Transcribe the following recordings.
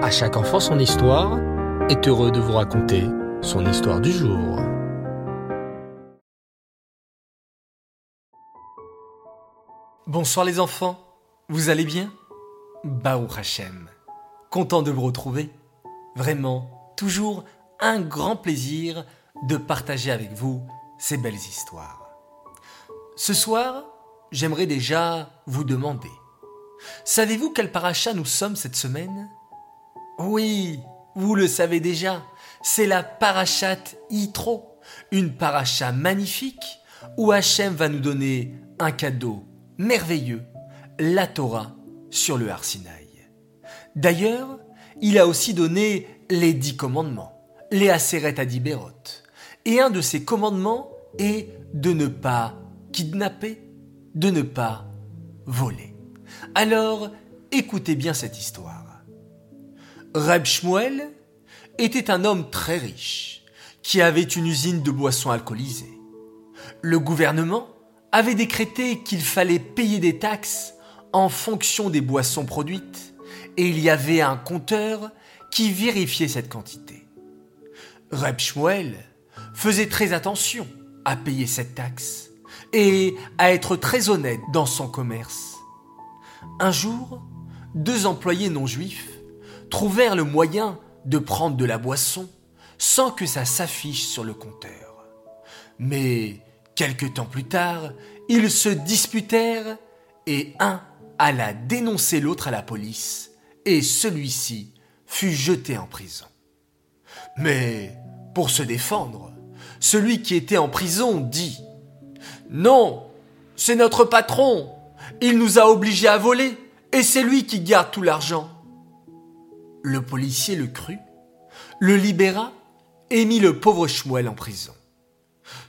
À chaque enfant son histoire est heureux de vous raconter son histoire du jour. Bonsoir les enfants, vous allez bien? Baou Hachem, content de vous retrouver. Vraiment, toujours un grand plaisir de partager avec vous ces belles histoires. Ce soir, j'aimerais déjà vous demander, savez-vous quel paracha nous sommes cette semaine? Oui, vous le savez déjà, c'est la parachate Yitro, une paracha magnifique où Hachem va nous donner un cadeau merveilleux, la Torah sur le Harsinaï. D'ailleurs, il a aussi donné les dix commandements, les Aseret Adiberot. Et un de ces commandements est de ne pas kidnapper, de ne pas voler. Alors, écoutez bien cette histoire. Reb Shmuel était un homme très riche qui avait une usine de boissons alcoolisées. Le gouvernement avait décrété qu'il fallait payer des taxes en fonction des boissons produites et il y avait un compteur qui vérifiait cette quantité. Reb Shmuel faisait très attention à payer cette taxe et à être très honnête dans son commerce. Un jour, deux employés non juifs trouvèrent le moyen de prendre de la boisson sans que ça s'affiche sur le compteur. Mais quelque temps plus tard, ils se disputèrent et un alla dénoncer l'autre à la police et celui-ci fut jeté en prison. Mais pour se défendre, celui qui était en prison dit ⁇ Non, c'est notre patron, il nous a obligés à voler, et c'est lui qui garde tout l'argent. Le policier le crut, le libéra et mit le pauvre Schmuel en prison.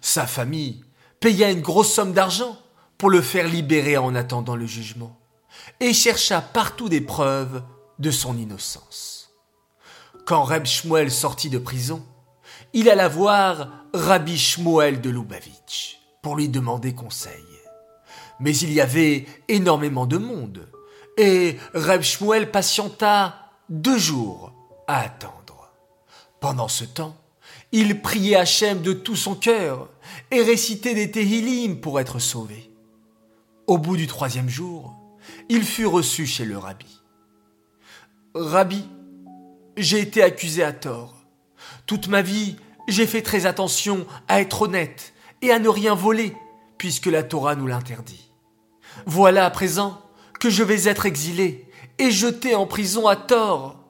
Sa famille paya une grosse somme d'argent pour le faire libérer en attendant le jugement, et chercha partout des preuves de son innocence. Quand Reb Shmuel sortit de prison, il alla voir Rabbi Shmuel de Lubavitch pour lui demander conseil. Mais il y avait énormément de monde, et Reb Shmuel patienta deux jours à attendre. Pendant ce temps, il priait Hachem de tout son cœur et récitait des Tehillim pour être sauvé. Au bout du troisième jour, il fut reçu chez le rabbi. Rabbi, j'ai été accusé à tort. Toute ma vie, j'ai fait très attention à être honnête et à ne rien voler, puisque la Torah nous l'interdit. Voilà à présent que je vais être exilé et jeté en prison à tort.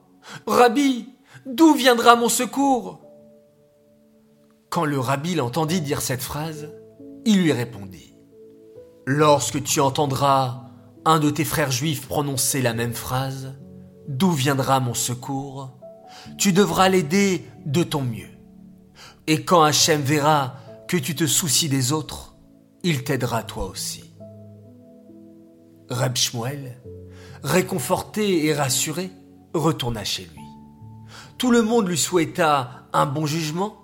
Rabbi, d'où viendra mon secours? Quand le rabbi l'entendit dire cette phrase, il lui répondit Lorsque tu entendras un de tes frères juifs prononcer la même phrase, D'où viendra mon secours? Tu devras l'aider de ton mieux. Et quand Hachem verra que tu te soucies des autres, il t'aidera toi aussi. Reb Shmuel, réconforté et rassuré, retourna chez lui. Tout le monde lui souhaita un bon jugement,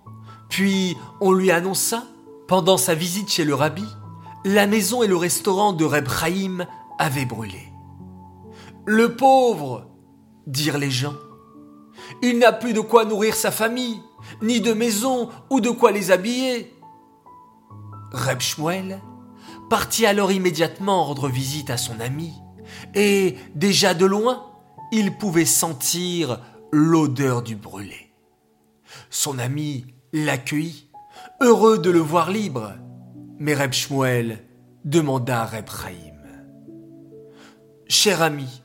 puis on lui annonça, pendant sa visite chez le rabbi, la maison et le restaurant de Reb Chaim avaient brûlé. Le pauvre dirent les gens. Il n'a plus de quoi nourrir sa famille, ni de maison ou de quoi les habiller. Reb Shmuel partit alors immédiatement rendre visite à son ami, et déjà de loin, il pouvait sentir l'odeur du brûlé. Son ami l'accueillit, heureux de le voir libre, mais Reb Shmuel demanda à Reb Chaim. Cher ami,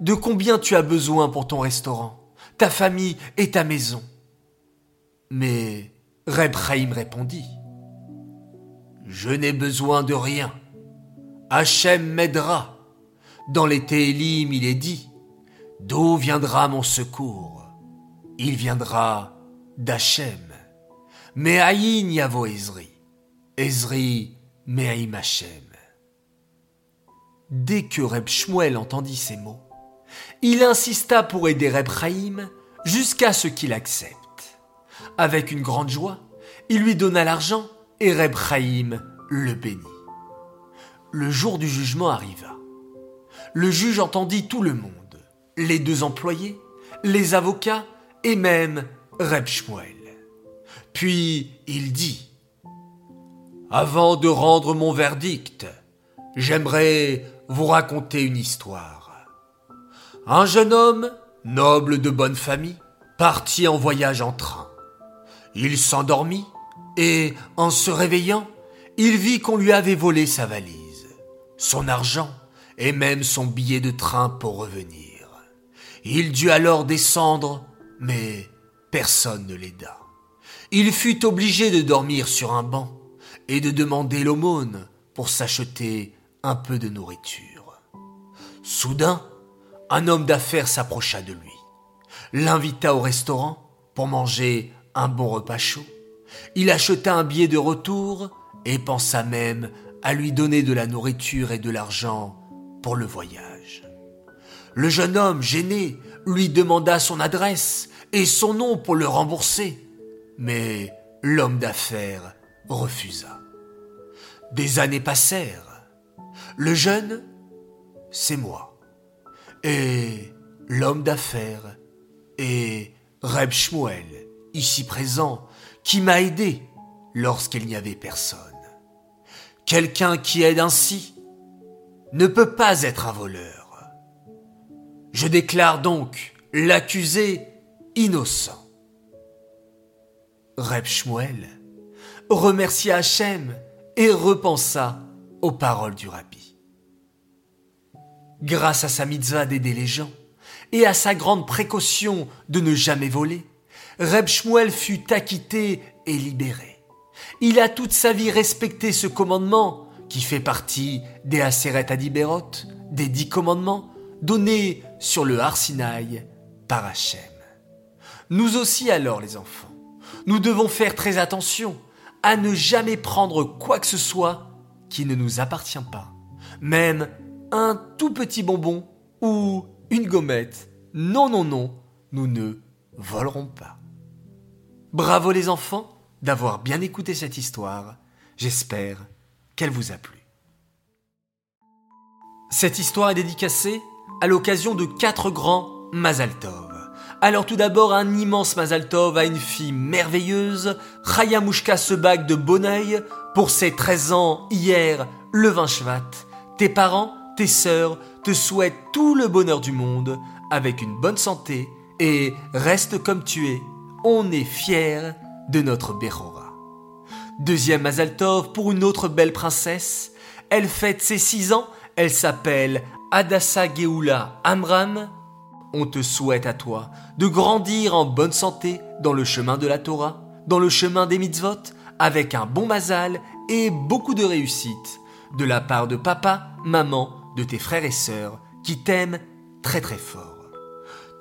de combien tu as besoin pour ton restaurant, ta famille et ta maison? Mais Reb Chaim répondit Je n'ai besoin de rien. Hachem m'aidera. Dans les Télim, il est dit D'où viendra mon secours? Il viendra d'Hachem. Me'ayin yavo Ezri. Ezri me'aim Hachem. Dès que Reb Shmuel entendit ces mots, il insista pour aider Reb Chaim jusqu'à ce qu'il accepte. Avec une grande joie, il lui donna l'argent et Reb Chaim le bénit. Le jour du jugement arriva. Le juge entendit tout le monde, les deux employés, les avocats et même Reb Shmuel. Puis il dit Avant de rendre mon verdict, j'aimerais vous raconter une histoire. Un jeune homme, noble de bonne famille, partit en voyage en train. Il s'endormit et, en se réveillant, il vit qu'on lui avait volé sa valise, son argent et même son billet de train pour revenir. Il dut alors descendre, mais personne ne l'aida. Il fut obligé de dormir sur un banc et de demander l'aumône pour s'acheter un peu de nourriture. Soudain, un homme d'affaires s'approcha de lui, l'invita au restaurant pour manger un bon repas chaud. Il acheta un billet de retour et pensa même à lui donner de la nourriture et de l'argent pour le voyage. Le jeune homme, gêné, lui demanda son adresse et son nom pour le rembourser, mais l'homme d'affaires refusa. Des années passèrent. Le jeune, c'est moi. Et l'homme d'affaires est Reb Shmuel, ici présent, qui m'a aidé lorsqu'il n'y avait personne. Quelqu'un qui aide ainsi ne peut pas être un voleur. Je déclare donc l'accusé innocent. Reb Shmuel remercia Hachem et repensa aux paroles du rabbi. Grâce à sa mitzvah d'aider les gens et à sa grande précaution de ne jamais voler, Reb Shmuel fut acquitté et libéré. Il a toute sa vie respecté ce commandement qui fait partie des Aseret Adiberot, des dix commandements, donnés sur le Arsinaï par Hachem. Nous aussi alors, les enfants, nous devons faire très attention à ne jamais prendre quoi que ce soit qui ne nous appartient pas, même un tout petit bonbon ou une gommette. Non, non, non, nous ne volerons pas. Bravo les enfants d'avoir bien écouté cette histoire. J'espère qu'elle vous a plu. Cette histoire est dédicacée à l'occasion de quatre grands Mazaltov. Alors tout d'abord un immense Mazaltov à une fille merveilleuse, Chaya Mouchka Sebag de Bonneuil, pour ses 13 ans hier, le 20 Shvat. Tes parents, tes sœurs te souhaitent tout le bonheur du monde, avec une bonne santé, et reste comme tu es. On est fiers de notre Bechora. Deuxième Mazaltov pour une autre belle princesse. Elle fête ses six ans. Elle s'appelle Adassa Geoula Amram. On te souhaite à toi de grandir en bonne santé dans le chemin de la Torah, dans le chemin des mitzvot, avec un bon mazal et beaucoup de réussite. De la part de papa, maman, de tes frères et sœurs qui t'aiment très très fort.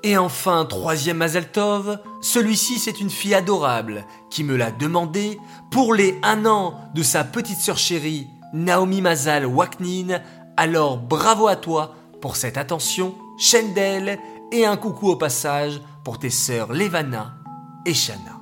Et enfin, troisième Mazaltov, celui-ci c'est une fille adorable qui me l'a demandé pour les un an de sa petite sœur chérie Naomi Mazal Waknin. Alors bravo à toi pour cette attention, Shendel, et un coucou au passage pour tes sœurs Levana et Shana.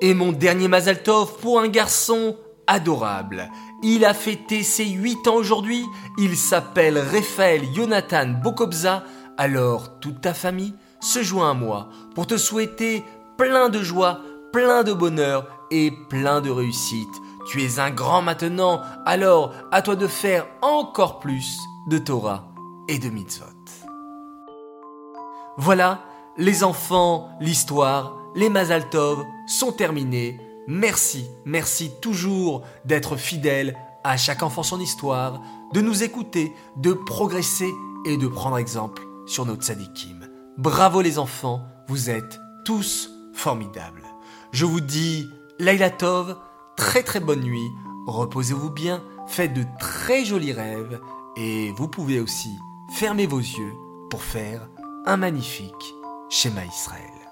Et mon dernier Mazaltov pour un garçon adorable. Il a fêté ses 8 ans aujourd'hui. Il s'appelle Raphaël Jonathan Bokobza alors toute ta famille se joint à moi pour te souhaiter plein de joie, plein de bonheur et plein de réussite. Tu es un grand maintenant, alors à toi de faire encore plus de Torah et de mitzvot. Voilà, les enfants, l'histoire, les Mazal Tov sont terminés. Merci, merci toujours d'être fidèle à chaque enfant son histoire, de nous écouter, de progresser et de prendre exemple sur notre tzadikim. Bravo les enfants, vous êtes tous formidables. Je vous dis Laila Tov, très très bonne nuit, reposez-vous bien, faites de très jolis rêves et vous pouvez aussi fermer vos yeux pour faire un magnifique schéma Israël.